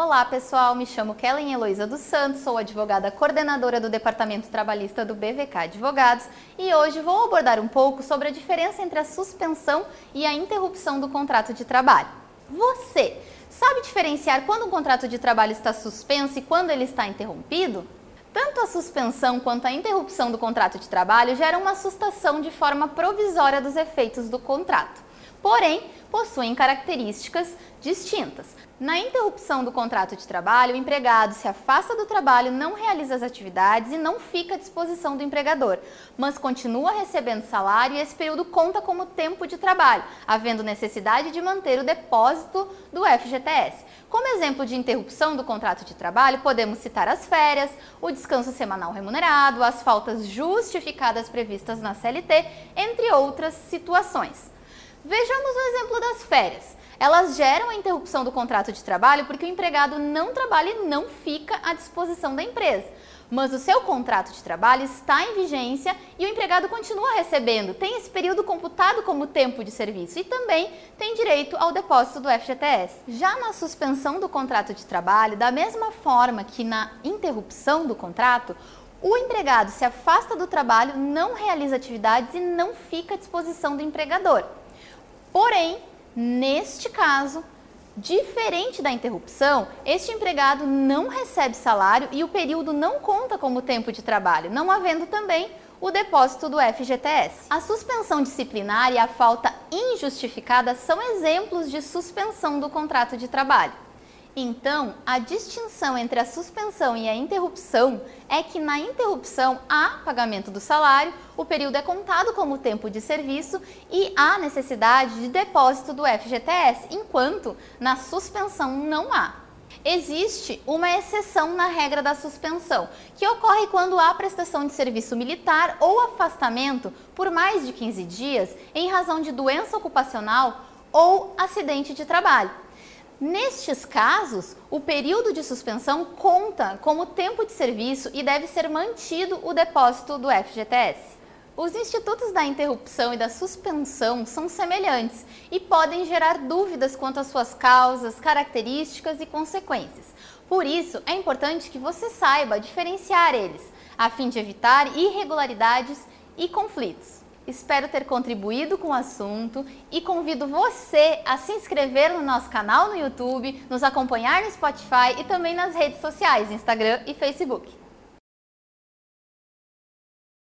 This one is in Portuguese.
Olá pessoal, me chamo Kellen Heloísa dos Santos, sou advogada coordenadora do Departamento Trabalhista do BVK Advogados e hoje vou abordar um pouco sobre a diferença entre a suspensão e a interrupção do contrato de trabalho. Você sabe diferenciar quando um contrato de trabalho está suspenso e quando ele está interrompido? Tanto a suspensão quanto a interrupção do contrato de trabalho geram uma assustação de forma provisória dos efeitos do contrato. Porém, possuem características distintas. Na interrupção do contrato de trabalho, o empregado se afasta do trabalho, não realiza as atividades e não fica à disposição do empregador, mas continua recebendo salário e esse período conta como tempo de trabalho, havendo necessidade de manter o depósito do FGTS. Como exemplo de interrupção do contrato de trabalho, podemos citar as férias, o descanso semanal remunerado, as faltas justificadas previstas na CLT, entre outras situações. Vejamos o exemplo das férias. Elas geram a interrupção do contrato de trabalho porque o empregado não trabalha e não fica à disposição da empresa. Mas o seu contrato de trabalho está em vigência e o empregado continua recebendo, tem esse período computado como tempo de serviço e também tem direito ao depósito do FGTS. Já na suspensão do contrato de trabalho, da mesma forma que na interrupção do contrato, o empregado se afasta do trabalho, não realiza atividades e não fica à disposição do empregador. Porém, neste caso, diferente da interrupção, este empregado não recebe salário e o período não conta como tempo de trabalho, não havendo também o depósito do FGTS. A suspensão disciplinar e a falta injustificada são exemplos de suspensão do contrato de trabalho. Então, a distinção entre a suspensão e a interrupção é que na interrupção há pagamento do salário, o período é contado como tempo de serviço e há necessidade de depósito do FGTS, enquanto na suspensão não há. Existe uma exceção na regra da suspensão, que ocorre quando há prestação de serviço militar ou afastamento por mais de 15 dias em razão de doença ocupacional ou acidente de trabalho. Nestes casos, o período de suspensão conta como tempo de serviço e deve ser mantido o depósito do FGTS. Os institutos da interrupção e da suspensão são semelhantes e podem gerar dúvidas quanto às suas causas, características e consequências. Por isso, é importante que você saiba diferenciar eles, a fim de evitar irregularidades e conflitos. Espero ter contribuído com o assunto e convido você a se inscrever no nosso canal no YouTube, nos acompanhar no Spotify e também nas redes sociais, Instagram e Facebook.